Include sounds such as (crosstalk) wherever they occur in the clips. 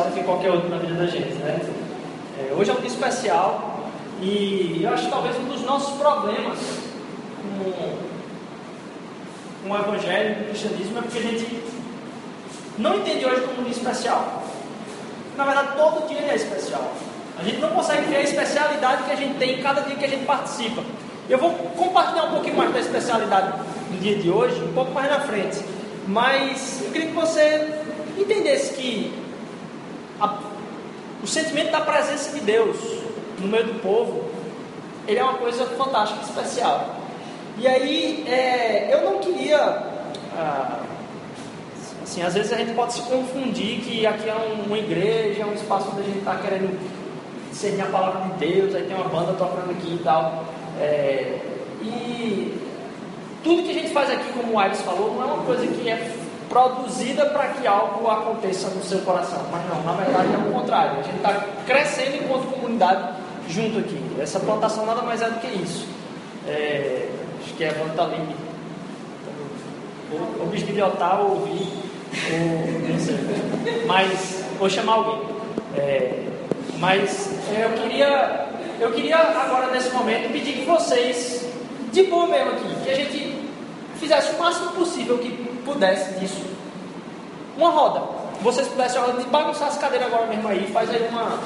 especial do que qualquer outro na vida da gente, né? É, hoje é um dia especial e eu acho que talvez um dos nossos problemas com, com o Evangelho, com o cristianismo, é porque a gente não entende hoje como um dia especial. Na verdade, todo dia é especial. A gente não consegue ver a especialidade que a gente tem em cada dia que a gente participa. Eu vou compartilhar um pouquinho mais da especialidade do dia de hoje, um pouco mais na frente. Mas eu queria que você entendesse que o sentimento da presença de Deus no meio do povo, ele é uma coisa fantástica, especial. E aí, é, eu não queria. Ah, assim, às vezes a gente pode se confundir que aqui é uma igreja, é um espaço onde a gente está querendo discernir a palavra de Deus, aí tem uma banda tocando aqui e tal. É, e tudo que a gente faz aqui, como o Aires falou, não é uma coisa que é produzida para que algo aconteça no seu coração. Mas não, na verdade é o contrário. A gente está crescendo enquanto comunidade junto aqui. Essa plantação nada mais é do que isso. É, acho que é tá ali. Ou, ou ouvir, ou não. Mas vou chamar alguém. É, mas eu queria, eu queria agora nesse momento pedir que vocês, de boa mesmo aqui, que a gente fizesse o máximo possível que pudesse disso. Uma roda. Vocês pudessem roda de bagunçar as cadeiras agora mesmo aí, faz aí uma.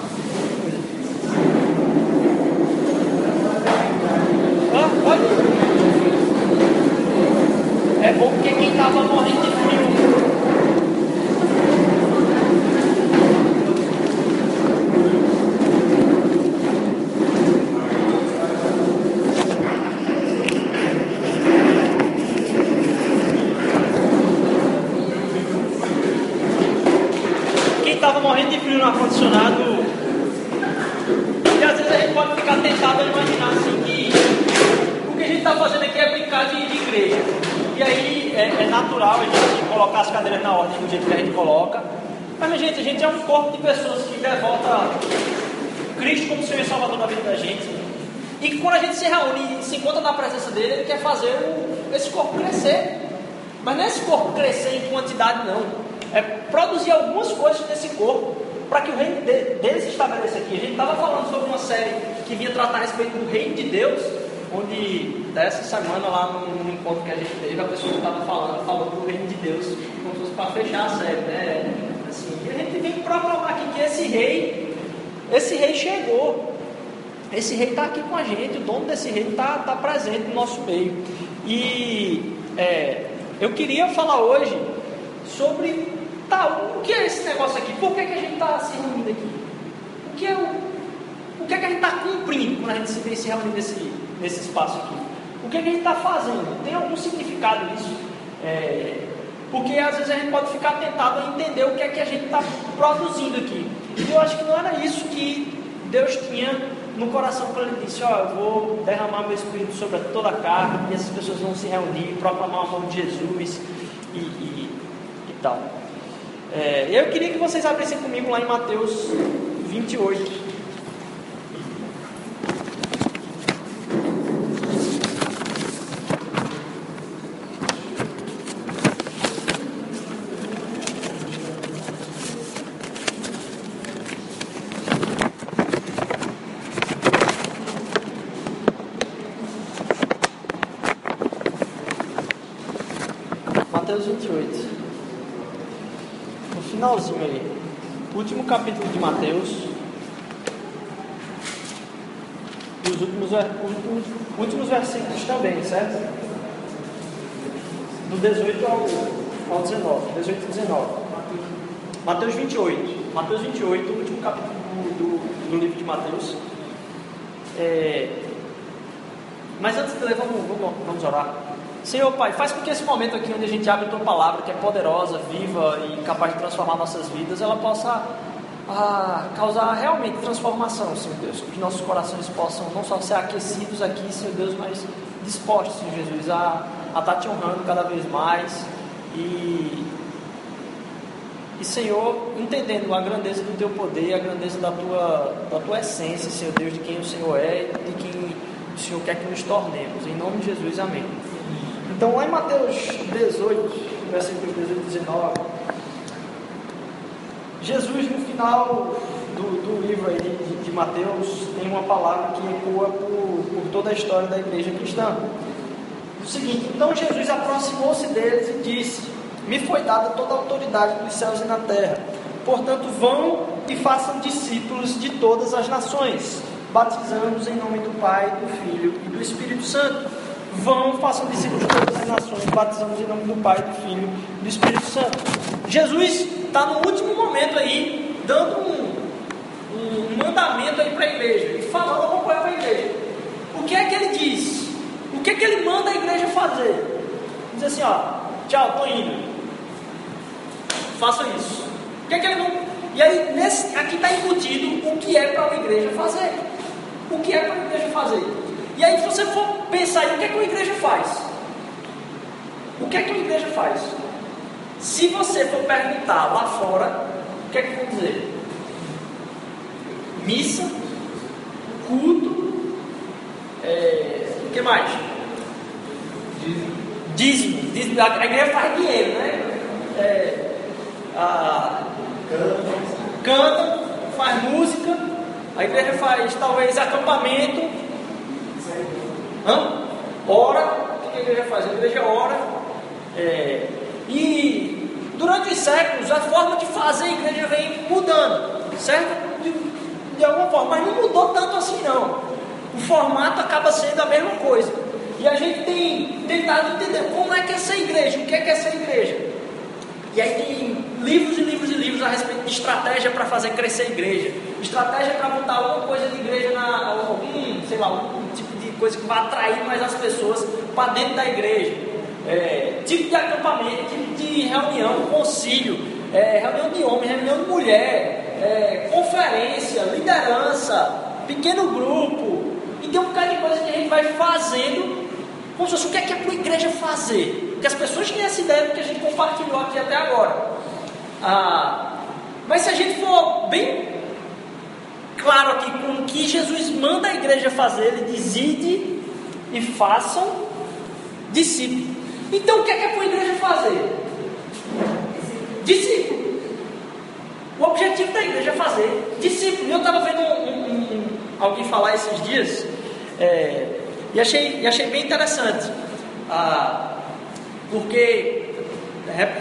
Ah, pode. É bom porque quem estava morrendo de frio no ar-condicionado. E às vezes a gente pode ficar tentado a imaginar assim que o que a gente está fazendo aqui é brincar de, de igreja. E aí é, é, natural a gente colocar as cadeiras na ordem do jeito que a gente coloca. Mas, minha gente, a gente é um corpo de pessoas que devota Cristo como Senhor e Salvador da vida da gente. E que quando a gente se reúne e se encontra na presença dele, ele quer fazer o, esse corpo crescer. Mas não é esse corpo crescer em quantidade, não. É produzir algumas coisas nesse corpo para que o reino de, dele se estabeleça aqui. A gente estava falando sobre uma série que vinha tratar a respeito do reino de Deus, onde dessa semana lá no, no encontro que a gente teve, a pessoa que estava falando falou do reino de Deus, como se fosse para fechar a série, né? Assim, e a gente vem proclamar aqui que esse rei, esse rei chegou. Esse rei está aqui com a gente, o dono desse reino está tá presente no nosso meio. E é, eu queria falar hoje sobre Tá, o que é esse negócio aqui? Por que, que a gente está se reunindo aqui? O que é o, o que, é que a gente está cumprindo quando a gente se vem se nesse, nesse espaço aqui? O que, é que a gente está fazendo? Tem algum significado nisso? É, porque às vezes a gente pode ficar tentado a entender o que é que a gente está produzindo aqui. E eu acho que não era isso que Deus tinha no coração quando ele disse, ó, oh, eu vou derramar meu espírito sobre toda a carne, e essas pessoas vão se reunir, proclamar o amor de Jesus e, e, e tal. É, eu queria que vocês abrissem comigo lá em Mateus 28. Mateus 28 finalzinho ali. Último capítulo de Mateus. E os últimos, versículos também, certo? Do 18 ao, ao 19. 18 e 19. Mateus 28. Mateus 28, o último capítulo do, do, do livro de Mateus. É, mas antes de ler, vamos, vamos, vamos orar. Senhor Pai, faz com que esse momento aqui onde a gente abre a tua palavra, que é poderosa, viva e capaz de transformar nossas vidas, ela possa ah, causar realmente transformação, Senhor Deus. Que nossos corações possam não só ser aquecidos aqui, Senhor Deus, mas dispostos, Senhor Jesus, a, a estar te honrando cada vez mais. E, e, Senhor, entendendo a grandeza do teu poder, a grandeza da tua, da tua essência, Senhor Deus, de quem o Senhor é e de quem o Senhor quer que nos tornemos. Em nome de Jesus, amém. Então, lá em Mateus 18, versículos 18 e 19. Jesus, no final do, do livro aí de, de, Mateus, tem uma palavra que ecoa por, por toda a história da igreja cristã. O seguinte: Então Jesus aproximou-se deles e disse: Me foi dada toda a autoridade nos céus e na terra. Portanto, vão e façam discípulos de todas as nações, batizando-os em nome do Pai, do Filho e do Espírito Santo. Vão, façam discípulos de todas as nações, batizando-os em nome do Pai, do Filho e do Espírito Santo. Jesus está no último momento aí, dando um, um mandamento aí para a igreja, e falando alguma coisa para a igreja. O que é que ele diz? O que é que ele manda a igreja fazer? Diz assim, ó, tchau, estou indo. Faça isso. O que é que ele não e aí, nesse, aqui está embutido o que é para a igreja fazer. O que é para a igreja fazer. E aí, se você for pensar em o que é que a igreja faz? O que é que a igreja faz? Se você for perguntar lá fora, o que é que vão dizer? Missa, culto, é, o que mais? Dízimo. Dízimo. A igreja faz dinheiro, né? É, a, canta, faz música, a igreja faz talvez acampamento, Hã? ora, o que a igreja faz? A igreja ora, é, e durante os séculos a forma de fazer a igreja vem mudando, certo? De, de alguma forma, mas não mudou tanto assim não. O formato acaba sendo a mesma coisa. E a gente tem tentado entender como é que é essa igreja, o que é que é essa igreja. E aí tem livros e livros e livros a respeito de estratégia para fazer crescer a igreja, estratégia para montar alguma coisa de igreja, na, algum, sei lá, algum tipo de coisa que vai atrair mais as pessoas para dentro da igreja. É, tipo de acampamento, tipo de reunião, concílio, é, reunião de homem, reunião de mulher, é, conferência, liderança, pequeno grupo. E tem um bocado de coisa que a gente vai fazendo como se fosse o que é que é para a igreja fazer. Porque as pessoas têm essa ideia do que a gente compartilhou aqui até agora. Ah, mas se a gente for bem claro aqui com o que Jesus manda a igreja fazer, ele diz: e façam discípulos. Então o que é que é para a igreja fazer? Discípulo. O objetivo da igreja é fazer discípulo. Eu estava vendo um, um, um, alguém falar esses dias. É, e achei, e achei bem interessante, ah, porque,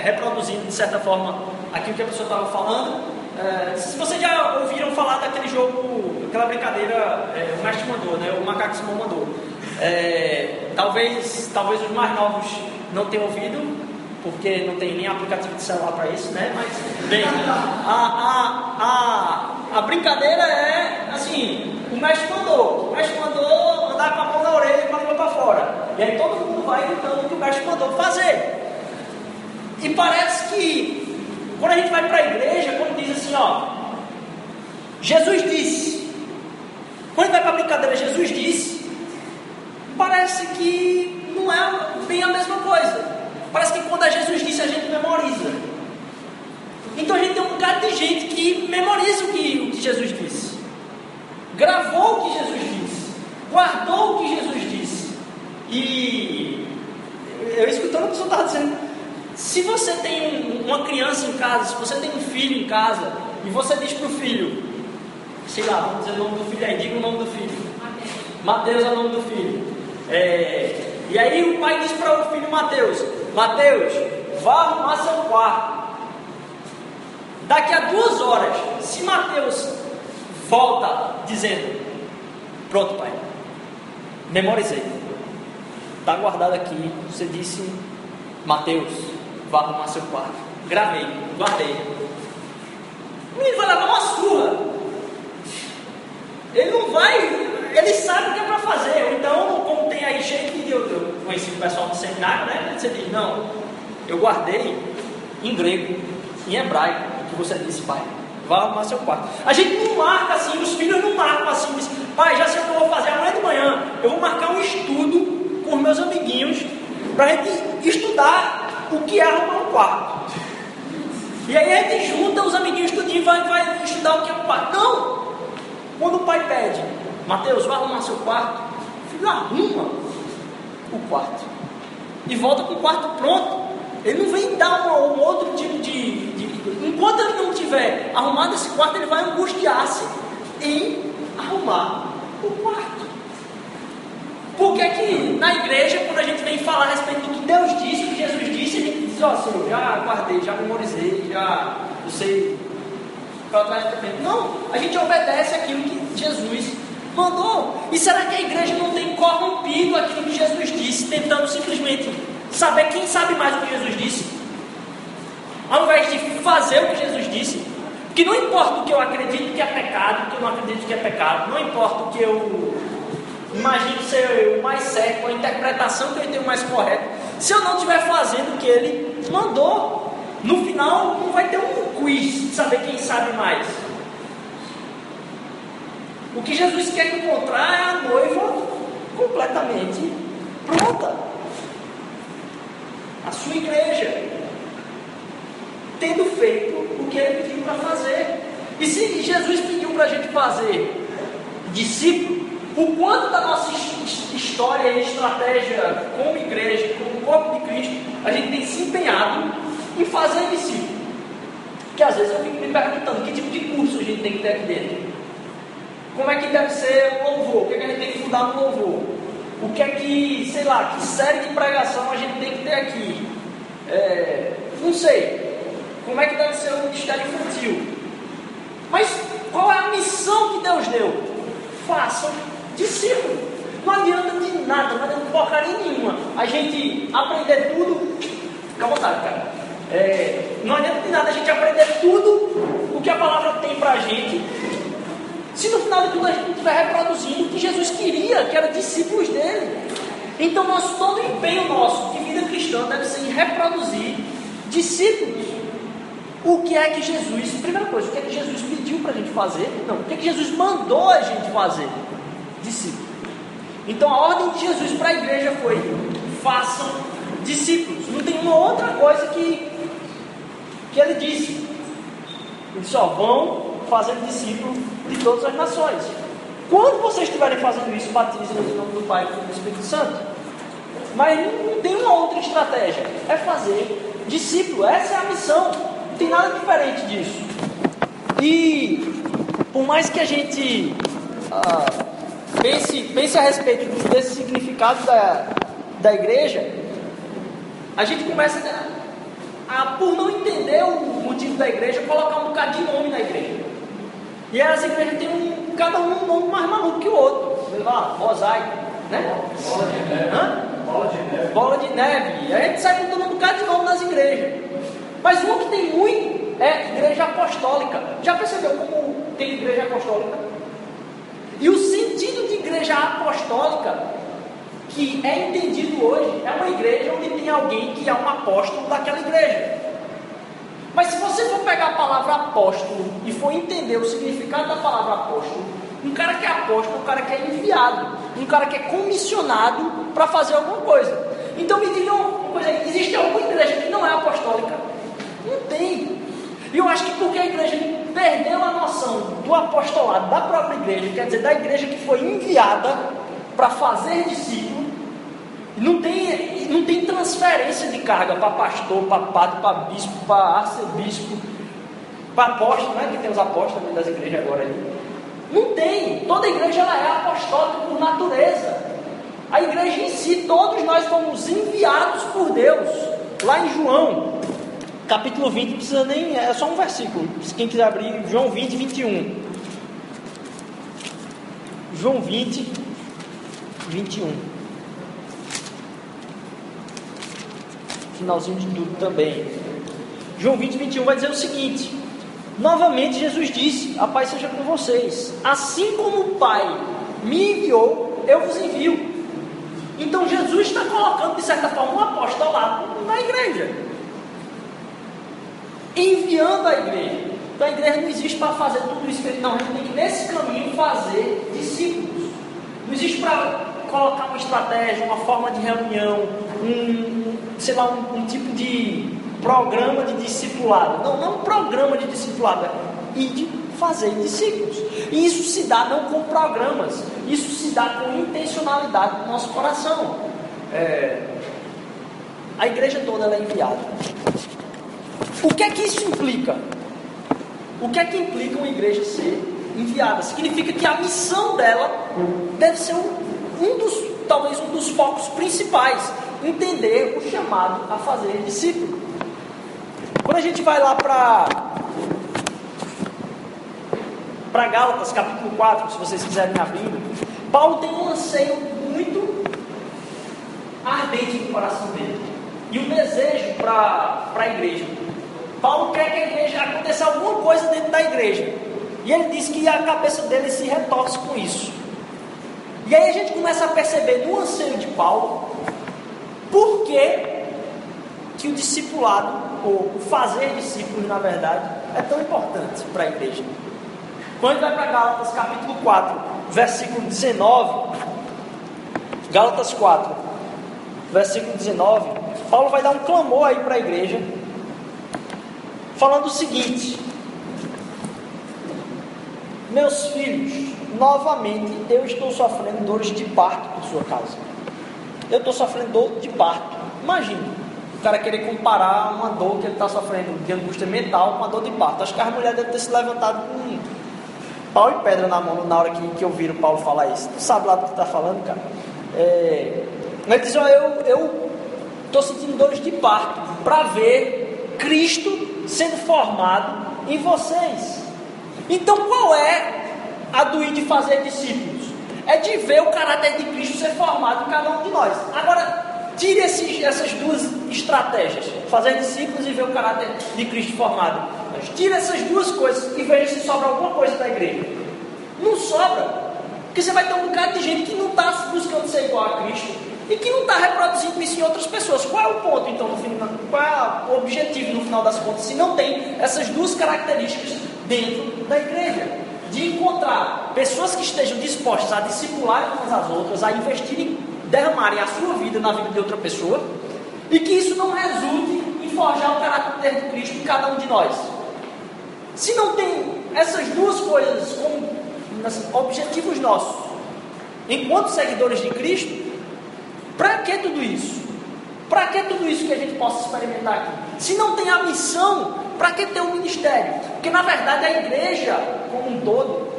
reproduzindo de certa forma aquilo que a pessoa estava falando, é, se vocês já ouviram falar daquele jogo, aquela brincadeira, é, o mestre mandou, né, o macaco Simão mandou. É, talvez, talvez os mais novos não tenham ouvido, porque não tem nem aplicativo de celular para isso, né? Mas, bem, a, a, a, a brincadeira é assim: o mestre mandou, o mestre mandou andar com a mão na orelha e com a língua para fora. E aí todo mundo vai gritando o que o mestre mandou fazer. E parece que, quando a gente vai para a igreja, quando diz assim: ó, Jesus disse, quando vai para a brincadeira, Jesus disse, parece que não é bem a mesma coisa. Parece que quando a Jesus disse, a gente memoriza. Então a gente tem um bocado de gente que memoriza o que, o que Jesus disse, gravou o que Jesus disse, guardou o que Jesus disse. E eu escutando a pessoa estava dizendo: se você tem um, uma criança em casa, se você tem um filho em casa, e você diz para o filho, sei lá, vamos dizer o nome do filho aí, diga o nome do filho. Mateus é o nome do filho. É, e aí o pai diz para o filho Mateus: Mateus, vá arrumar seu quarto. Daqui a duas horas, se Mateus volta dizendo: Pronto, pai, memorizei, está guardado aqui. Você disse, Mateus, vá arrumar seu quarto. Gravei, guardei. O menino vai levar uma surra. Ele não vai ele sabe o que é para fazer. Então, tem aí cheio de. Eu, eu conheci o pessoal do seminário, né? Você diz: Não, eu guardei em grego, em hebraico, o que você disse, pai. Vá arrumar seu quarto. A gente não marca assim, os filhos não marcam assim, diz, pai, já sei o que eu vou fazer amanhã de manhã. Eu vou marcar um estudo com os meus amiguinhos para a gente estudar o que é arrumar um quarto. E aí a gente junta os amiguinhos tudinho e vai, vai estudar o que é um quarto. Não! Quando o pai pede, Mateus, vai arrumar seu quarto. Arruma o quarto. E volta com o quarto pronto. Ele não vem dar um, um outro tipo de, de, Enquanto ele não tiver arrumado esse quarto, ele vai angustiar-se em arrumar o quarto. Por que, que na igreja, quando a gente vem falar a respeito do que Deus disse, o que Jesus disse, a gente diz, ó oh, Senhor, já guardei, já memorizei, já eu sei Não, a gente obedece aquilo que Jesus mandou. E será que a igreja não tem corrompido aquilo que Jesus disse, tentando simplesmente saber quem sabe mais o que Jesus disse? Ao invés de fazer o que Jesus disse, que não importa o que eu acredito que é pecado, o que eu não acredito que é pecado, não importa o que eu imagino ser o mais certo, a interpretação que eu tenho mais correta, se eu não estiver fazendo o que ele mandou, no final não vai ter um quiz de saber quem sabe mais. O que Jesus quer encontrar é a noiva completamente pronta. A sua igreja, tendo feito o que ele pediu para fazer. E se Jesus pediu para a gente fazer discípulo, o quanto da nossa história e estratégia como igreja, como corpo de Cristo, a gente tem se empenhado em fazer discípulo. Porque às vezes eu fico me perguntando que tipo de curso a gente tem que ter aqui dentro. Como é que deve ser o louvor? O que, é que a gente tem que estudar no louvor? O que é que, sei lá, que série de pregação a gente tem que ter aqui? É, não sei. Como é que deve ser o ministério infantil? Mas qual é a missão que Deus deu? Façam discípulo. Não adianta de nada, não adianta porcaria nenhuma. A gente aprender tudo. Fica à vontade, cara. É, não adianta de nada a gente aprender tudo o que a palavra tem pra gente se no final de tudo a gente não estiver reproduzindo o que Jesus queria, que era discípulos dele. Então nosso, todo o empenho nosso de vida cristã deve ser em reproduzir discípulos. O que é que Jesus, primeira coisa, o que é que Jesus pediu para a gente fazer? Não, o que é que Jesus mandou a gente fazer? Discípulos. Então a ordem de Jesus para a igreja foi: façam discípulos. Não tem uma outra coisa que, que ele disse. Ele disse: ó, vão fazendo discípulo de todas as nações. Quando vocês estiverem fazendo isso, batizem no nome do Pai e do Espírito Santo. Mas não tem uma outra estratégia. É fazer discípulo. Essa é a missão. Não tem nada diferente disso. E por mais que a gente ah, pense, pense a respeito desse significado da, da igreja, a gente começa a, a, por não entender o motivo da igreja, colocar um bocado de nome na igreja. E as igrejas têm um, cada um um nome mais maluco que o outro. Sei lá, mosaico, né? Bola de neve. Hã? Bola de neve. Bola de neve. E a gente sai botando um bocado de nome nas igrejas. Mas uma que tem muito é igreja apostólica. Já percebeu como tem igreja apostólica? E o sentido de igreja apostólica, que é entendido hoje, é uma igreja onde tem alguém que é um apóstolo daquela igreja. Mas se você for pegar a palavra apóstolo e for entender o significado da palavra apóstolo, um cara que é apóstolo é um cara que é enviado, um cara que é comissionado para fazer alguma coisa. Então me digam uma coisa, existe alguma igreja que não é apostólica? Não tem. E eu acho que porque a igreja perdeu a noção do apostolado da própria igreja, quer dizer, da igreja que foi enviada para fazer discípulos, não tem, não tem transferência de carga para pastor, para padre, para bispo, para arcebispo, para apóstolo, não é que tem os apóstolos das igrejas agora ali. Não tem. Toda igreja ela é apostólica por natureza. A igreja em si, todos nós fomos enviados por Deus. Lá em João, capítulo 20, não precisa nem. É só um versículo. Quem quiser abrir, João 20, 21. João 20, 21. Finalzinho de tudo também. João 20, 21 vai dizer o seguinte: Novamente Jesus disse: A paz seja com vocês. Assim como o Pai me enviou, eu vos envio. Então Jesus está colocando, de certa forma, um apostolado na igreja. Enviando a igreja. Então a igreja não existe para fazer tudo isso. Não, a gente tem que nesse caminho fazer discípulos. Não existe para colocar uma estratégia, uma forma de reunião, um, sei lá, um, um tipo de programa de discipulado. Não, não um programa de discipulado, e de fazer discípulos. E isso se dá não com programas, isso se dá com intencionalidade no nosso coração. É, a igreja toda é enviada. O que é que isso implica? O que é que implica uma igreja ser enviada? Significa que a missão dela deve ser um, um dos, talvez um dos focos principais, entender o chamado a fazer discípulo. Quando a gente vai lá para para Gálatas, capítulo 4, se vocês quiserem abrir, Paulo tem um anseio muito ardente no coração dele e um desejo para a igreja. Paulo quer que a igreja aconteça alguma coisa dentro da igreja. E ele diz que a cabeça dele se retorce com isso. E aí a gente começa a perceber no anseio de Paulo por que, que o discipulado, ou o fazer discípulos, na verdade, é tão importante para a igreja. Quando vai para Gálatas capítulo 4, versículo 19, Gálatas 4, versículo 19, Paulo vai dar um clamor aí para a igreja, falando o seguinte: Meus filhos, novamente eu estou sofrendo dores de parto por sua causa. Eu estou sofrendo dor de parto. Imagina, o cara querer comparar uma dor que ele está sofrendo de angústia mental com uma dor de parto. Acho que as mulheres devem ter se levantado com pau e pedra na mão na hora que, que ouviram Paulo falar isso. Tu sabe lá do que está falando, cara? É, ele diz: ó, eu estou sentindo dores de parto para ver Cristo sendo formado em vocês. Então qual é a do ir de fazer discípulos? É de ver o caráter de Cristo ser formado em cada um de nós. Agora, tire esses, essas duas estratégias: fazer discípulos e ver o caráter de Cristo formado. Tira essas duas coisas e veja se sobra alguma coisa da igreja. Não sobra. Porque você vai ter um bocado de gente que não está buscando ser igual a Cristo e que não está reproduzindo isso em outras pessoas. Qual é o ponto, então, no final? Qual é o objetivo, no final das contas, se não tem essas duas características dentro da igreja? De encontrar pessoas que estejam dispostas a discipular umas às outras, a investirem, derramarem a sua vida na vida de outra pessoa, e que isso não resulte em forjar o caráter de Cristo em cada um de nós. Se não tem essas duas coisas como objetivos nossos, enquanto seguidores de Cristo, para que tudo isso? Para que tudo isso que a gente possa experimentar aqui? Se não tem a missão, para que ter um ministério? Porque na verdade a igreja, como um todo,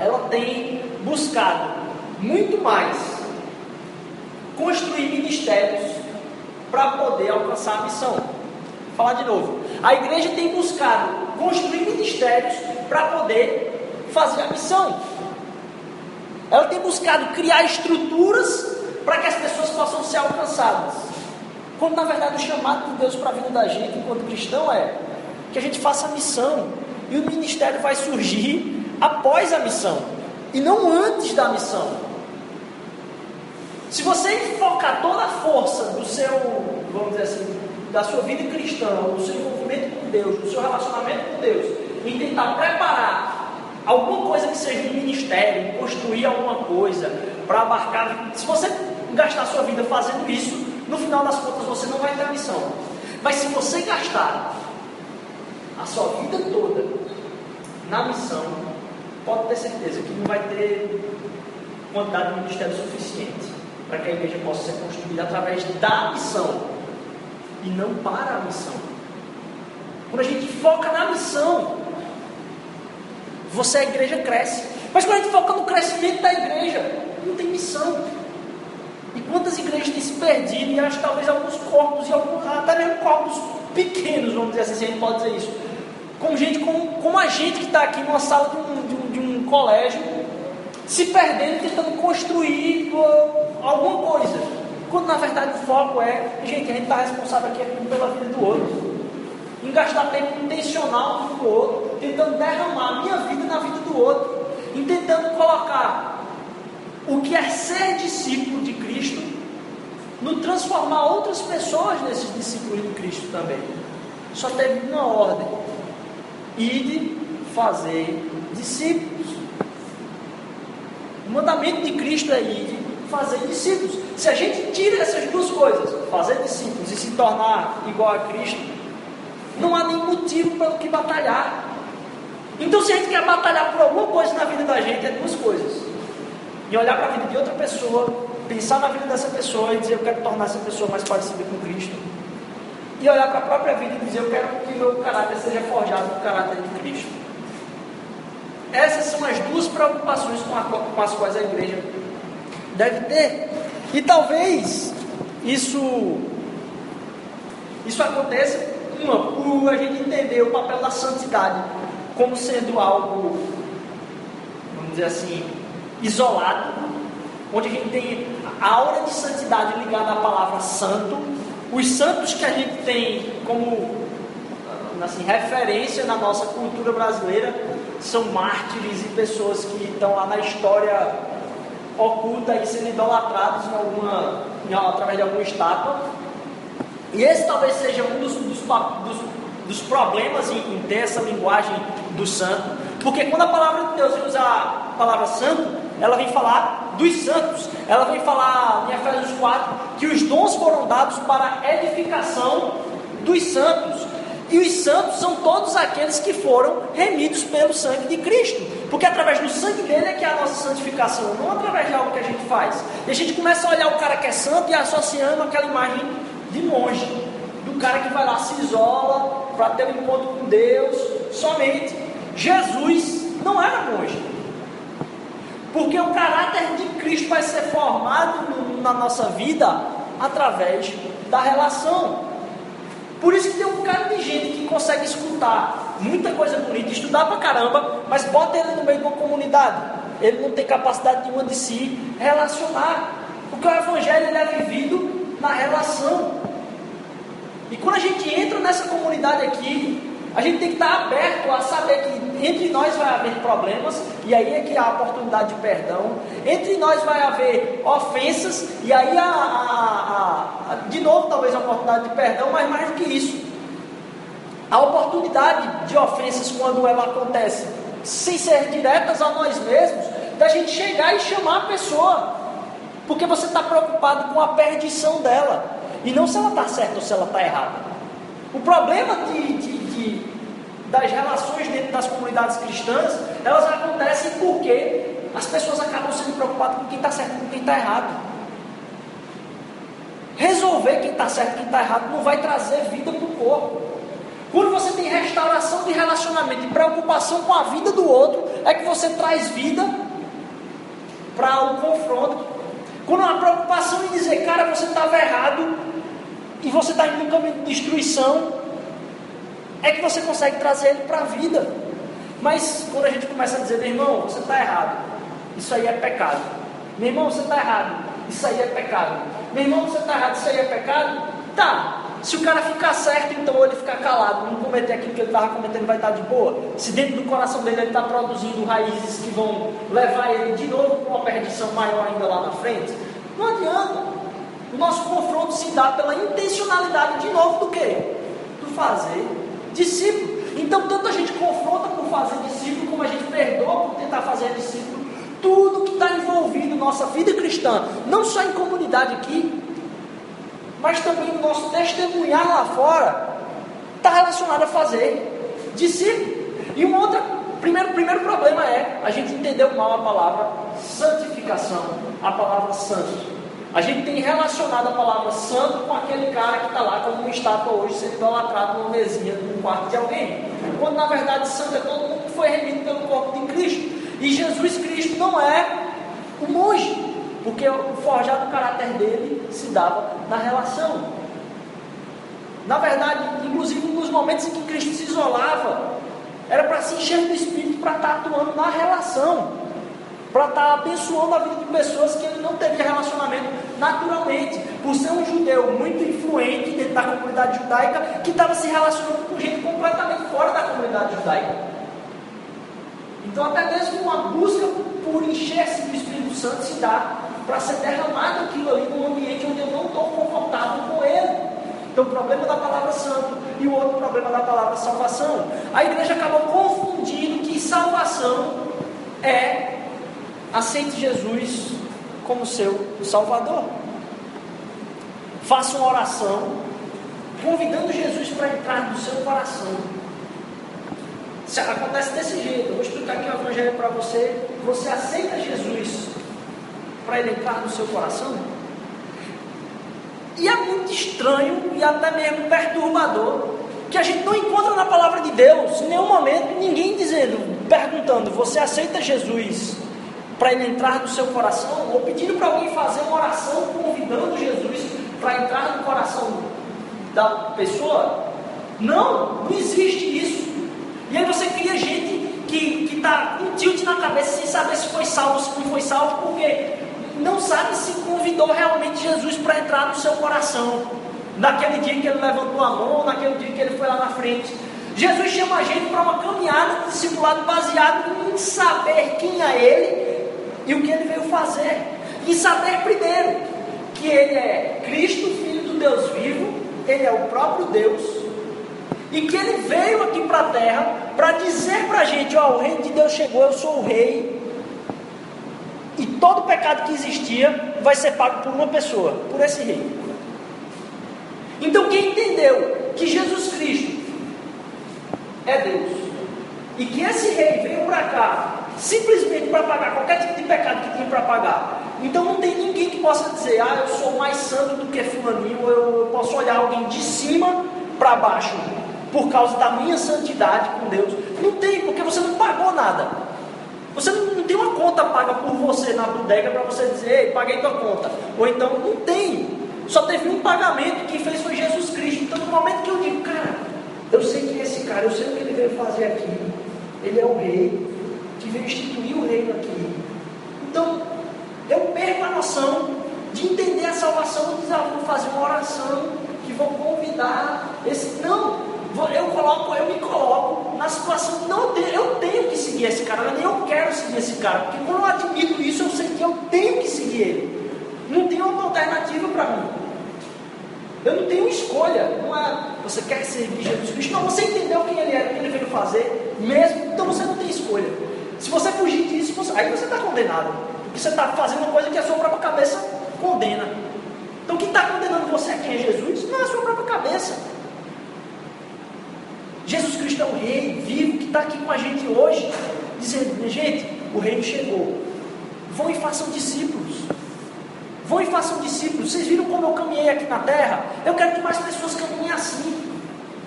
ela tem buscado muito mais construir ministérios para poder alcançar a missão. Vou falar de novo. A igreja tem buscado construir ministérios para poder fazer a missão. Ela tem buscado criar estruturas para que as pessoas possam ser alcançadas. Quando na verdade o chamado de Deus para a vida da gente, enquanto cristão, é que a gente faça a missão. E o ministério vai surgir após a missão e não antes da missão. Se você focar toda a força do seu, vamos dizer assim, da sua vida cristã, do seu envolvimento com Deus, do seu relacionamento com Deus, em tentar preparar alguma coisa que seja um ministério, construir alguma coisa para abarcar. Se você gastar sua vida fazendo isso, no final das contas você não vai ter a missão. Mas se você gastar a sua vida toda na missão, pode ter certeza que não vai ter quantidade de ministério suficiente para que a igreja possa ser construída através da missão e não para a missão. Quando a gente foca na missão, você, a igreja, cresce. Mas quando a gente foca no crescimento da igreja, não tem missão. E quantas igrejas têm se perdido, e acho talvez alguns corpos, e alguns, até mesmo corpos pequenos, vamos dizer assim, se a gente pode dizer isso. Com gente como, como a gente que está aqui numa sala de um, de, um, de um colégio, se perdendo, tentando construir alguma coisa. Quando na verdade o foco é, gente, a gente está responsável aqui pela vida do outro. Em gastar tempo intencional com o outro, tentando derramar a minha vida na vida do outro, e tentando colocar o que é ser discípulo de Cristo, no transformar outras pessoas nesses discípulos de Cristo também. Só teve uma ordem: ide fazer discípulos. O mandamento de Cristo é ide fazer discípulos. Se a gente tira essas duas coisas, fazer discípulos e se tornar igual a Cristo, não há nenhum motivo pelo que batalhar. Então, se a gente quer batalhar por alguma coisa na vida da gente, é duas coisas: em olhar para a vida de outra pessoa, pensar na vida dessa pessoa e dizer eu quero tornar essa pessoa mais parecida com Cristo. E olhar para a própria vida e dizer eu quero que meu caráter seja forjado no caráter de Cristo. Essas são as duas preocupações com, a, com as quais a igreja deve ter. E talvez isso, isso aconteça, uma, por a gente entender o papel da santidade como sendo algo, vamos dizer assim, isolado, onde a gente tem a aura de santidade ligada à palavra santo, os santos que a gente tem como assim, referência na nossa cultura brasileira são mártires e pessoas que estão lá na história oculta e sendo idolatrados em alguma, em, através de alguma estátua. E esse talvez seja um dos, dos, dos, dos problemas em, em, ter essa linguagem do santo, porque quando a palavra de Deus usa a palavra santo, ela vem falar dos santos, ela vem falar em Efésios 4 que os dons foram dados para a edificação dos santos. E os santos são todos aqueles que foram remidos pelo sangue de Cristo. Porque através do sangue dele é que é a nossa santificação, não através de algo que a gente faz. E a gente começa a olhar o cara que é santo e associando aquela imagem de monge, do cara que vai lá, se isola para ter um encontro com Deus somente. Jesus não era monge. Porque o caráter de Cristo vai ser formado na nossa vida através da relação. Por isso que tem um bocado de gente que consegue escutar muita coisa bonita, estudar pra caramba, mas bota ele no meio de uma comunidade. Ele não tem capacidade nenhuma de se relacionar. Porque o evangelho ele é vivido na relação. E quando a gente entra nessa comunidade aqui, a gente tem que estar aberto a saber que entre nós vai haver problemas, e aí é que há a oportunidade de perdão. Entre nós vai haver ofensas, e aí há, há, há, de novo talvez a oportunidade de perdão, mas mais do que isso. A oportunidade de ofensas quando ela acontece, sem ser diretas a nós mesmos, da gente chegar e chamar a pessoa, porque você está preocupado com a perdição dela, e não se ela está certa ou se ela está errada. O problema de, de das relações dentro das comunidades cristãs, elas acontecem porque as pessoas acabam sendo preocupadas com quem está certo e com quem está errado. Resolver quem está certo e quem está errado não vai trazer vida para o corpo. Quando você tem restauração de relacionamento e preocupação com a vida do outro, é que você traz vida para o confronto. Quando há preocupação em dizer, cara, você estava errado e você está indo no caminho de destruição, é que você consegue trazer ele para a vida. Mas quando a gente começa a dizer, meu irmão, você está errado, isso aí é pecado. Meu irmão, você está errado, isso aí é pecado. Meu irmão, você está errado, isso aí é pecado? Tá. Se o cara ficar certo, então ele ficar calado, não cometer aquilo que ele estava cometendo, vai estar de boa. Se dentro do coração dele ele está produzindo raízes que vão levar ele de novo para uma perdição maior ainda lá na frente, não adianta. O nosso confronto se dá pela intencionalidade de novo do quê? Do fazer discípulo. Então, tanto a gente confronta por fazer discípulo, como a gente perdoa por tentar fazer discípulo. Tudo que está envolvido nossa vida cristã, não só em comunidade aqui, mas também no nosso testemunhar lá fora, está relacionado a fazer discípulo. E um outro, primeiro, primeiro problema é a gente entendeu mal a palavra santificação, a palavra santo. A gente tem relacionado a palavra santo com aquele cara que está lá como uma estátua hoje sendo idolatrado numa mesinha num quarto de alguém. Quando na verdade santo é todo mundo que foi remido pelo corpo de Cristo. E Jesus Cristo não é o monge, porque o forjado caráter dele se dava na relação. Na verdade, inclusive nos momentos em que Cristo se isolava, era para se encher do Espírito para estar tá atuando na relação para estar tá abençoando a vida de pessoas que ele não teria relacionamento naturalmente, por ser um judeu muito influente dentro da comunidade judaica, que estava se relacionando com gente completamente fora da comunidade judaica. Então, até mesmo uma busca por encher-se do Espírito Santo se dá para ser derramado aquilo ali num ambiente onde eu não estou confortável com ele. Então, o problema da palavra santo e o outro problema da palavra salvação. A igreja acabou confundindo que salvação é aceite Jesus como seu Salvador. Faça uma oração convidando Jesus para entrar no seu coração. Acontece desse jeito, eu vou explicar aqui o Evangelho para você. Você aceita Jesus para ele entrar no seu coração? E é muito estranho e até mesmo perturbador que a gente não encontra na palavra de Deus, em nenhum momento, ninguém dizendo, perguntando: Você aceita Jesus para ele entrar no seu coração? Ou pedindo para alguém fazer uma oração convidando Jesus para entrar no coração da pessoa? Não, não existe isso. E aí você cria gente que está com um tilt na cabeça sem saber se foi salvo, se não foi salvo, porque não sabe se convidou realmente Jesus para entrar no seu coração. Naquele dia que ele levantou a mão, naquele dia que ele foi lá na frente. Jesus chama a gente para uma caminhada de discipulado baseado em saber quem é Ele e o que Ele veio fazer. E saber primeiro que Ele é Cristo, Filho do Deus vivo, Ele é o próprio Deus, e que Ele veio aqui para a terra para dizer para a gente: ó, o reino de Deus chegou, eu sou o rei, e todo pecado que existia vai ser pago por uma pessoa, por esse rei. Então quem entendeu que Jesus Cristo é Deus e que esse rei veio para cá simplesmente para pagar qualquer tipo de pecado que tinha para pagar. Então não tem ninguém que possa dizer, ah, eu sou mais santo do que fulaninho, eu, posso olhar alguém de cima para baixo por causa da minha santidade com Deus. Não tem, porque você não pagou nada. Você não, não tem uma conta paga por você na bodega para você dizer, ei, paguei tua conta. Ou então, não tem. Só teve um pagamento, quem fez foi Jesus Cristo. Então, no momento que eu digo, cara, eu sei que é esse cara, eu sei o que ele veio fazer aqui. Ele é o rei, que veio instituir o reino aqui. Então, eu perco a noção de entender a salvação e dizer, ah, vou fazer uma oração, que vou convidar esse. Não, eu coloco, eu me coloco na situação, não eu tenho que seguir esse cara, nem eu quero seguir esse cara, porque quando eu admito isso, eu sei que eu tenho que seguir ele. Não tem outra alternativa para mim. Eu não tenho escolha. Não é você quer servir Jesus Cristo, não, você entendeu quem ele era, o que ele veio fazer, mesmo, então você não tem escolha. Se você fugir disso, você, aí você está condenado. Porque você está fazendo uma coisa que a sua própria cabeça condena. Então quem está condenando você aqui é Jesus, não é a sua própria cabeça. Jesus Cristo é o Rei vivo que está aqui com a gente hoje, dizendo: gente, o reino chegou. Vão e façam discípulos. Vão e façam discípulos. Vocês viram como eu caminhei aqui na terra? Eu quero que mais pessoas caminhem assim.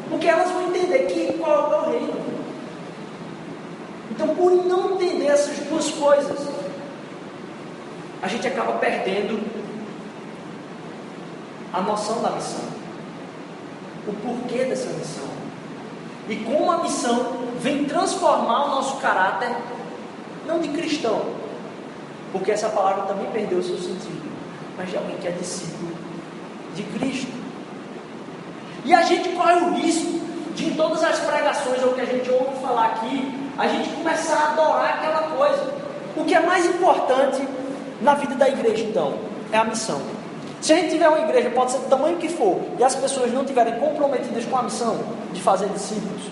Porque elas vão entender que qual é o reino. Então, por não entender essas duas coisas, a gente acaba perdendo a noção da missão. O porquê dessa missão e com a missão vem transformar o nosso caráter, não de cristão, porque essa palavra também perdeu o seu sentido, mas de alguém que é discípulo de Cristo. E a gente corre o risco de em todas as pregações ou que a gente ouve falar aqui, a gente começar a adorar aquela coisa. O que é mais importante na vida da igreja, então, é a missão. Se a gente tiver uma igreja, pode ser do tamanho que for, e as pessoas não estiverem comprometidas com a missão de fazer discípulos,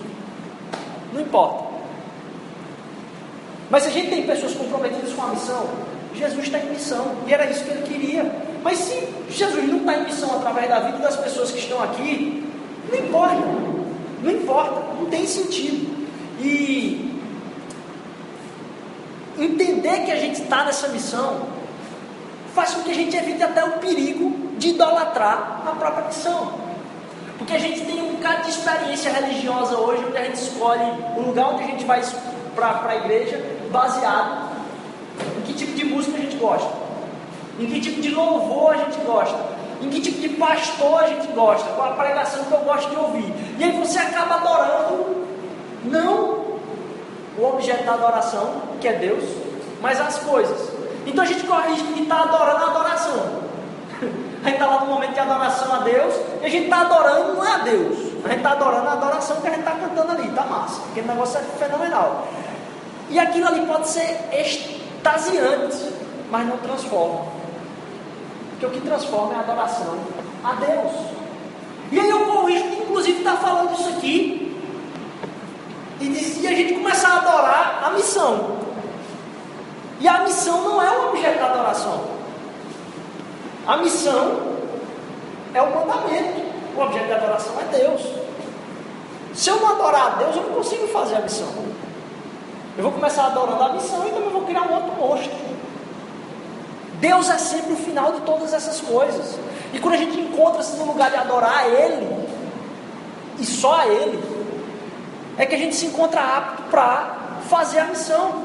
não importa. Mas se a gente tem pessoas comprometidas com a missão, Jesus está em missão, e era isso que ele queria. Mas se Jesus não está em missão através da vida das pessoas que estão aqui, não importa, não importa, não tem sentido. E entender que a gente está nessa missão faz com que a gente evite até o perigo de idolatrar a própria missão. Porque a gente tem um bocado de experiência religiosa hoje, onde a gente escolhe o lugar onde a gente vai para a igreja, baseado em que tipo de música a gente gosta, em que tipo de louvor a gente gosta, em que tipo de pastor a gente gosta, qual a pregação que eu gosto de ouvir. E aí você acaba adorando, não o objeto da adoração, que é Deus, mas as coisas. Então a gente corre de estar adorando a adoração. (laughs) A gente está lá no momento de adoração a Deus e a gente está adorando não é a Deus. A gente está adorando a adoração que a gente está cantando ali, está massa. Aquele negócio é fenomenal. E aquilo ali pode ser extasiante, mas não transforma. Porque o que transforma é a adoração a Deus. E aí eu de, inclusive, estar tá falando isso aqui e, e a gente começar a adorar a missão. E a missão não é o objeto da adoração. A missão é o mandamento. O objeto da adoração é Deus. Se eu não adorar a Deus, eu não consigo fazer a missão. Eu vou começar adorando a missão e também vou criar um outro monstro. Deus é sempre o final de todas essas coisas. E quando a gente encontra-se no lugar de adorar a Ele, e só a Ele, é que a gente se encontra apto para fazer a missão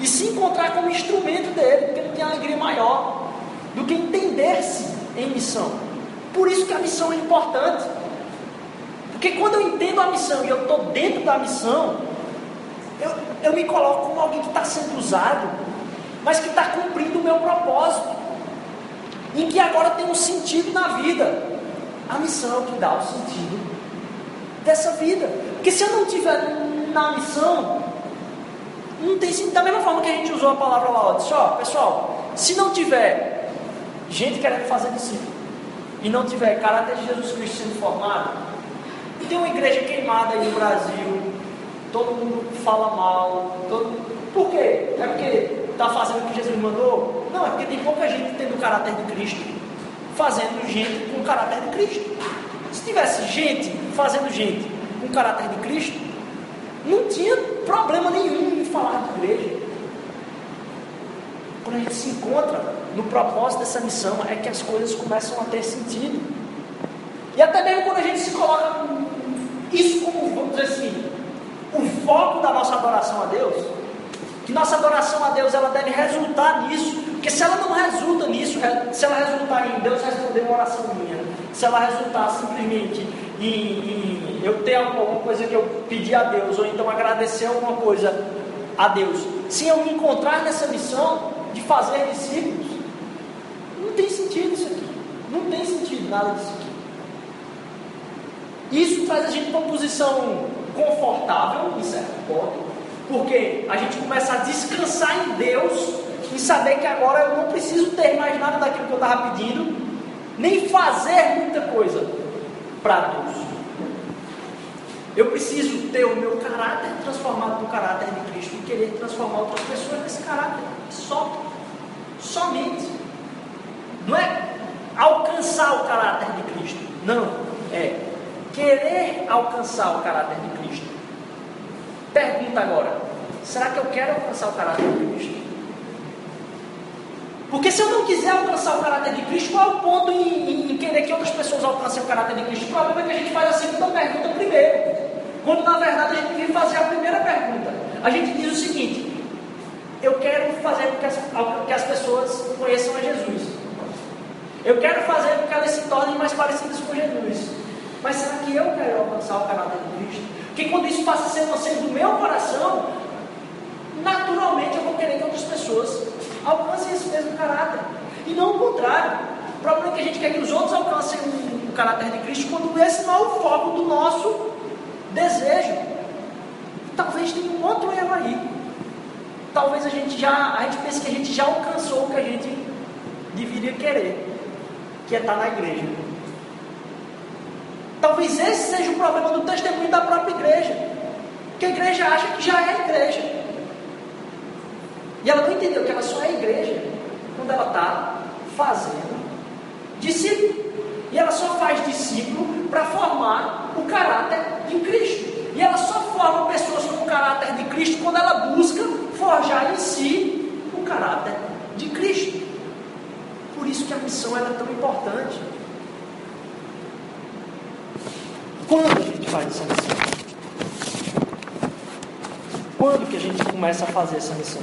e se encontrar como instrumento dele, porque não tem alegria maior do que entender-se em missão. Por isso que a missão é importante. Porque quando eu entendo a missão e eu estou dentro da missão, eu, eu me coloco como alguém que está sendo usado, mas que está cumprindo o meu propósito, em que agora tem um sentido na vida. A missão é o que dá o sentido dessa vida. Porque se eu não estiver na missão, não tem sentido. Da mesma forma que a gente usou a palavra lá, ó, disse, ó, pessoal, se não tiver gente querendo fazer discípulo, e não tiver caráter de Jesus Cristo sendo formado, tem uma igreja queimada aí no Brasil, todo mundo fala mal, todo Por quê? É porque está fazendo o que Jesus mandou? Não, é porque tem pouca gente tendo o caráter de Cristo, fazendo gente com o caráter de Cristo. Se tivesse gente fazendo gente o caráter de Cristo, não tinha problema nenhum em falar de igreja. Quando a gente se encontra no propósito dessa missão, é que as coisas começam a ter sentido. E até mesmo quando a gente se coloca isso como, vamos dizer assim, o foco da nossa adoração a Deus, que nossa adoração a Deus ela deve resultar nisso, porque se ela não resulta nisso, se ela resultar em Deus responder uma oração minha, se ela resultar simplesmente em, em eu ter alguma coisa que eu pedi a Deus, ou então agradecer alguma coisa a Deus, se eu me encontrar nessa missão de fazer discípulos, não tem sentido isso aqui. Não tem sentido nada disso aqui. Isso traz a gente para uma posição confortável, em certo ponto, porque a gente começa a descansar em Deus e saber que agora eu não preciso ter mais nada daquilo que eu estava pedindo, nem fazer muita coisa para Deus. Eu preciso ter o meu caráter transformado no caráter de Cristo e querer transformar outras pessoas nesse caráter. Só. Somente. Não é alcançar o caráter de Cristo. Não. É querer alcançar o caráter de Cristo. Pergunta agora: será que eu quero alcançar o caráter de Cristo? Porque se eu não quiser alcançar o caráter de Cristo, qual é o ponto em, em, em, querer que outras pessoas alcancem o caráter de Cristo? O problema é que a gente faz a segunda pergunta primeiro. Quando na verdade a gente devia fazer a primeira pergunta. A gente diz o seguinte: eu quero fazer com que as, que as pessoas conheçam a Jesus. Eu quero fazer com que elas se tornem mais parecidas com Jesus. Mas será que eu quero alcançar o caráter de Cristo? Porque quando isso passa a ser uma do meu coração, naturalmente eu vou querer que outras pessoas alcancem esse mesmo caráter. E não o contrário. O problema é que a gente quer que os outros alcancem o, o caráter de Cristo quando esse não é o foco do nosso desejo. Talvez tenha um outro erro aí. Talvez a gente já, a gente pense que a gente já alcançou o que a gente deveria querer, que é estar na igreja. Talvez esse seja o problema do testemunho da própria igreja. Que a igreja acha que já é igreja. E ela não entendeu que ela só é igreja quando ela está fazendo discípulo. E ela só faz discípulo para formar o caráter de Cristo. E ela só forma pessoas com o caráter de Cristo quando ela busca forjar em si o caráter de Cristo. Por isso que a missão é tão importante. Quando a gente faz essa missão? Quando que a gente começa a fazer essa missão?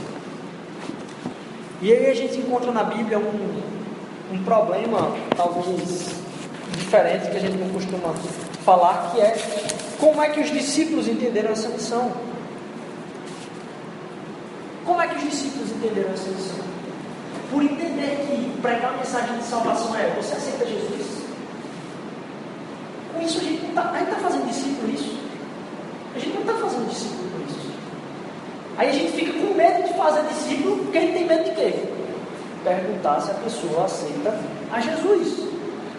E aí a gente encontra na Bíblia um, um problema, talvez diferente, que a gente não costuma falar, que é como é que os discípulos entenderam essa missão. Como é que os discípulos entenderam essa missão? Por entender que pregar a mensagem de salvação é você aceita Jesus. Com isso a gente está tá fazendo discípulo isso. A gente não está fazendo discípulo isso. Aí a gente fica medo de fazer discípulo, gente tem medo de quê? Perguntar se a pessoa aceita a Jesus.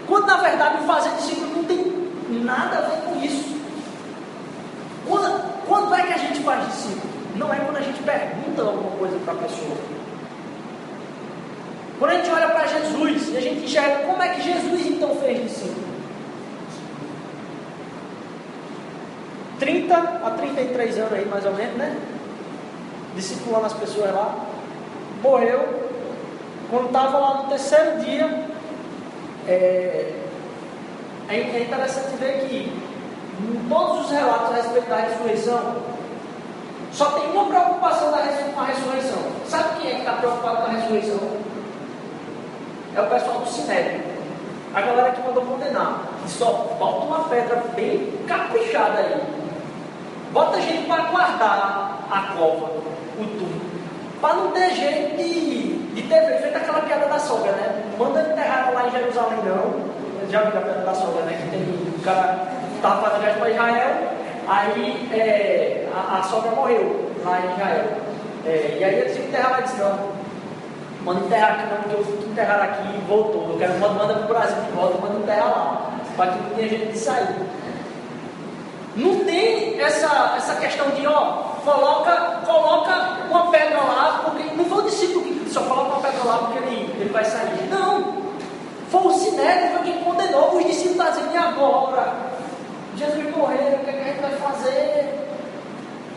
Quando na verdade fazer discípulo não tem nada a ver com isso. Quando, quando é que a gente faz discípulo? Não é quando a gente pergunta alguma coisa para a pessoa. Quando a gente olha para Jesus e a gente enxerga como é que Jesus então fez discípulo. 30 a 33 anos aí mais ou menos, né? Discipulando as pessoas lá, morreu, quando estava lá no terceiro dia, é, é, é interessante ver que em todos os relatos a respeito da ressurreição, só tem uma preocupação da com a ressurreição. Sabe quem é que está preocupado com a ressurreição? É o pessoal do Sinédrio. A galera que mandou condenar. E só bota uma pedra bem caprichada aí. Bota gente para guardar a cova, o túmulo. Para não ter jeito de, de ter feito aquela piada da sogra, né? Manda enterrar lá em Jerusalém, não. Já viu a piada da sogra, né? Que tem o cara estava fazendo viagem para Israel, aí é, a, a, sogra morreu lá em Israel. É, e aí eles enterraram e disse, não, manda enterrar aqui, não, porque eu enterrar aqui e voltou. Eu quero manda, manda para o Brasil de volta, manda enterrar lá. Para que não tenha gente de sair. Não tem essa, essa questão de, ó, coloca, coloca uma pedra lá, porque não foi o discípulo que só coloca uma pedra lá porque ele, ele vai sair. Não! Foi o Sinédrio quem condenou, os discípulos estão dizendo, e agora? Jesus morreu, o que, é que a gente vai fazer?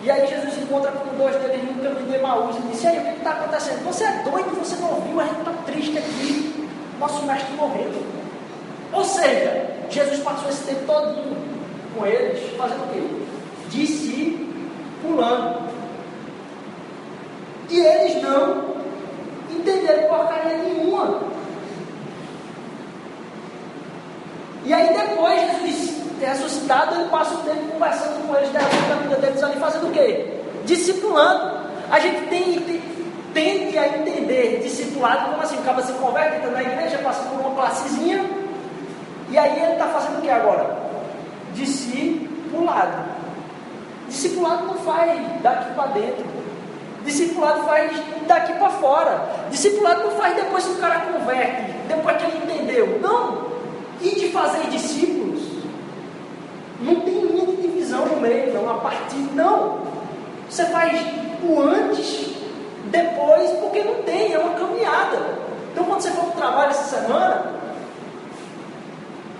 E aí Jesus encontra com dois deles no caminho de Emaús e disse, e aí, o que está acontecendo? Você é doido, você não ouviu, a gente está triste aqui, nosso mestre morreu. Ou seja, Jesus passou esse tempo todinho com eles, fazendo o quê? Discipulando. E eles não entenderam porcaria nenhuma. E aí depois Jesus ressuscitado, ele passa o tempo conversando com eles, derramando a vida deles ali, fazendo o quê? Discipulando. A gente tem, tem, tende a entender discipulado como assim, acaba se converte, entra na igreja, passa por uma classezinha, e aí ele está fazendo o que agora? Discipulado. Discipulado não faz daqui para dentro. Discipulado faz daqui para fora. Discipulado não faz depois que o cara converte, depois que ele entendeu. Não. E de fazer discípulos. Não tem linha de divisão no meio, não. A partir, não. Você faz o antes, depois, porque não tem, é uma caminhada. Então, quando você for para o trabalho essa semana,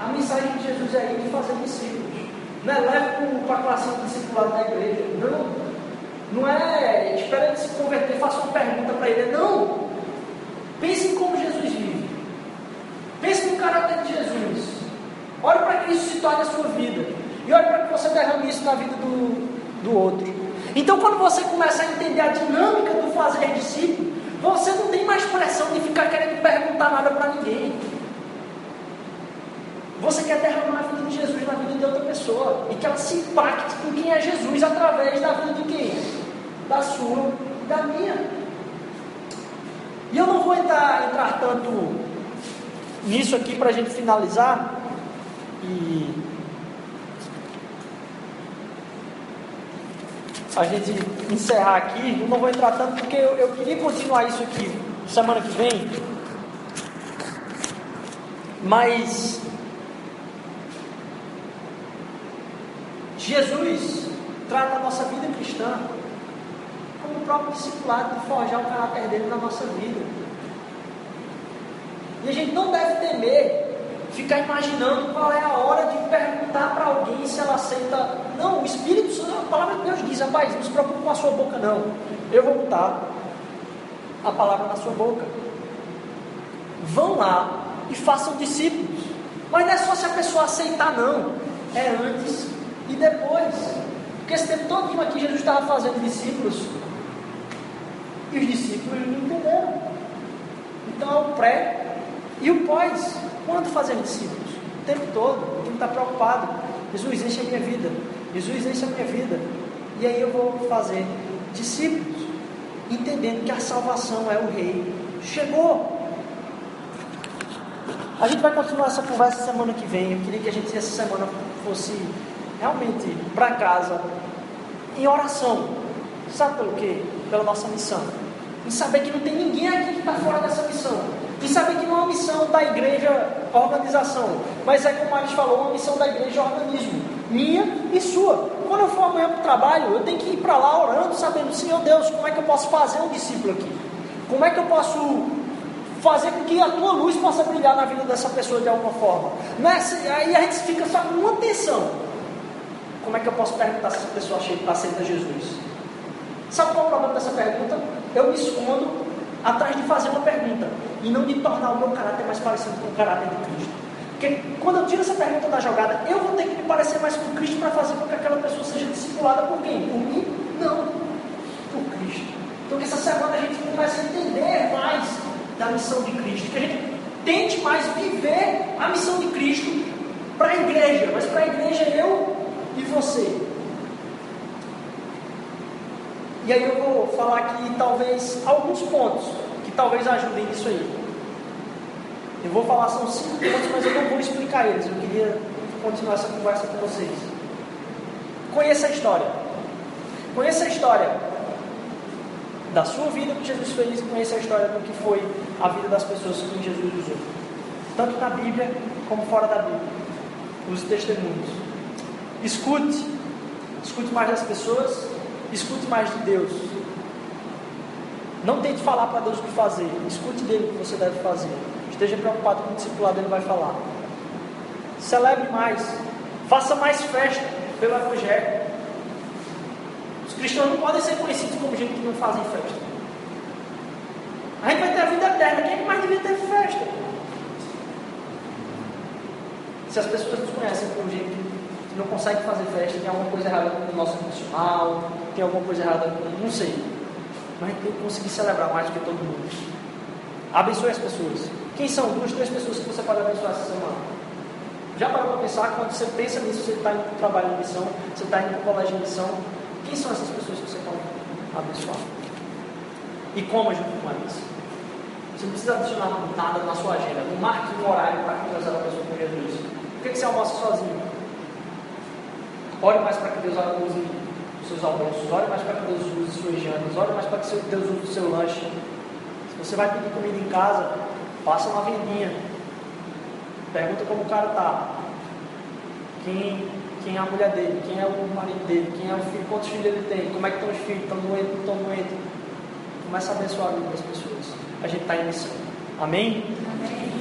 a mensagem de Jesus é ir de fazer discípulos. Não é leve para a classe discipulado da igreja. Não. Não é espera ele se converter, faça uma pergunta para ele. Não. Pense em como Jesus vive. Pense no caráter de Jesus. Olhe para que isso se torne a sua vida. E olhe para que você derrame isso na vida do, do outro. Então, quando você começa a entender a dinâmica do fazer discípulo, você não tem mais pressão de ficar querendo perguntar nada para ninguém. Você quer derramar a vida de Jesus na vida de outra pessoa e que ela se impacte com quem é Jesus através da vida de quem? Da sua e da minha. E eu não vou entrar, entrar tanto nisso aqui para a gente finalizar. E a gente encerrar aqui, eu não vou entrar tanto porque eu, eu queria continuar isso aqui semana que vem. Mas Jesus trata a nossa vida cristã como o próprio discipulado de forjar o caráter dele na nossa vida. E a gente não deve temer ficar imaginando qual é a hora de perguntar para alguém se ela aceita. Não, o Espírito Santo, a palavra de Deus diz, rapaz, não se preocupe com a sua boca, não. Eu vou botar a palavra na sua boca. Vão lá e façam discípulos. Mas não é só se a pessoa aceitar, não. É antes e depois. Porque esse tempo todo aqui Jesus estava fazendo discípulos. E os discípulos não entenderam. Então é o pré e o pós. Quando fazer discípulos? O tempo todo. Tem que estar preocupado. Jesus, enche a minha vida. Jesus, enche a minha vida. E aí eu vou fazer discípulos. Entendendo que a salvação é o rei. Chegou. A gente vai continuar essa conversa semana que vem. Eu queria que a gente essa semana fosse realmente para casa em oração. Sabe pelo quê? Pela nossa missão. Em saber que não tem ninguém aqui que está fora dessa missão. E saber que não é uma missão da igreja organização, mas é como a gente falou, uma missão da igreja organismo, minha e sua. Quando eu for amanhã para o trabalho, eu tenho que ir para lá orando, sabendo, Senhor Deus, como é que eu posso fazer um discípulo aqui? Como é que eu posso fazer com que a tua luz possa brilhar na vida dessa pessoa de alguma forma? Nessa, aí a gente fica só com uma atenção. Como é que eu posso perguntar se essa pessoa aceita Jesus? Sabe qual é o problema dessa pergunta? Eu me escondo atrás de fazer uma pergunta e não de tornar o meu caráter mais parecido com o caráter de Cristo. Porque quando eu tiro essa pergunta da jogada, eu vou ter que me parecer mais com Cristo para fazer com que aquela pessoa seja discipulada por quem? Por mim? Não, por Cristo. Então que essa semana a gente comece a entender mais da missão de Cristo, que a gente tente mais viver a missão de Cristo para a igreja, mas para a igreja eu e você. E aí eu vou falar aqui talvez alguns pontos que talvez ajudem nisso aí. Eu vou falar, são cinco pontos, mas eu não vou explicar eles. Eu queria continuar essa conversa com vocês. Conheça a história. Conheça a história da sua vida que Jesus fez e conheça a história do que foi a vida das pessoas que Jesus usou. Tanto na Bíblia como fora da Bíblia. Os testemunhos. Escute. Escute mais das pessoas. Escute mais de Deus. Não tente falar para Deus o que fazer. Escute dele o que você deve fazer. Esteja preocupado com o discipulado, ele vai falar. Celebre mais. Faça mais festa pelo Evangelho. Os cristãos não podem ser conhecidos como gente que não fazem festa. A gente vai ter a vida eterna. Quem é mais devia ter festa? Se as pessoas nos conhecem como gente que não consegue fazer festa, tem alguma coisa errada com o nosso emocional, tem alguma coisa errada com. não sei. Mas a gente tem que conseguir celebrar mais do que todo mundo. Abençoe as pessoas. Quem são duas, três pessoas que você pode abençoar essa semana? Já parou para pensar quando você pensa nisso, você está indo para o trabalho de missão, você está indo para o colégio de missão, quem são essas pessoas que você pode abençoar? E como junto com elas? Você não precisa adicionar nada na sua agenda, não marque um horário para conversar com a pessoa com Jesus. Por que, que você almoça sozinho? Ore mais para que Deus use os seus almoços, ore mais para que Deus use suas jantas, ore mais para que Deus use o seu lanche. Se você vai pedir comida em casa, Passa uma vendinha. Pergunta como o cara tá. Quem, quem é a mulher dele, quem é o marido dele, quem é o filho, quantos filhos ele tem, como é que estão os filhos, estão doentes, não estão doentes. Começa a abençoar a vida das pessoas. A gente está em missão. Amém? Amém?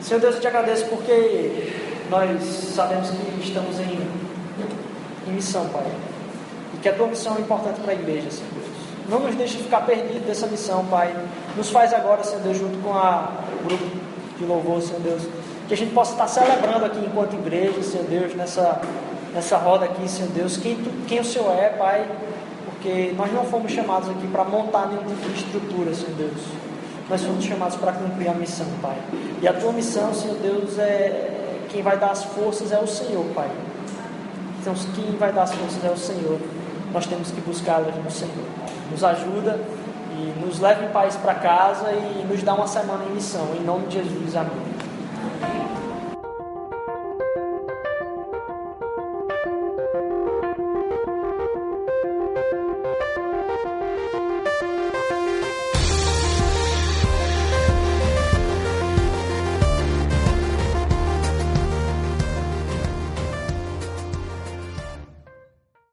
Senhor Deus, eu te agradeço porque nós sabemos que estamos em, em missão, Pai. E que a tua missão é importante para a igreja, Senhor Deus. Não nos deixe ficar perdidos dessa missão, Pai. Nos faz agora, Senhor Deus, junto com a, o grupo de louvor, Senhor Deus, que a gente possa estar celebrando aqui enquanto igreja, Senhor Deus, nessa, nessa roda aqui, Senhor Deus, quem, tu, quem o Senhor é, Pai, porque nós não fomos chamados aqui para montar nenhum tipo de estrutura, Senhor Deus. Nós fomos chamados para cumprir a missão, Pai. E a tua missão, Senhor Deus, é quem vai dar as forças é o Senhor, Pai. Então, quem vai dar as forças é o Senhor. Nós temos que buscá-las no Senhor nos ajuda e nos leve em paz para casa e nos dá uma semana em missão. Em nome de Jesus, amém.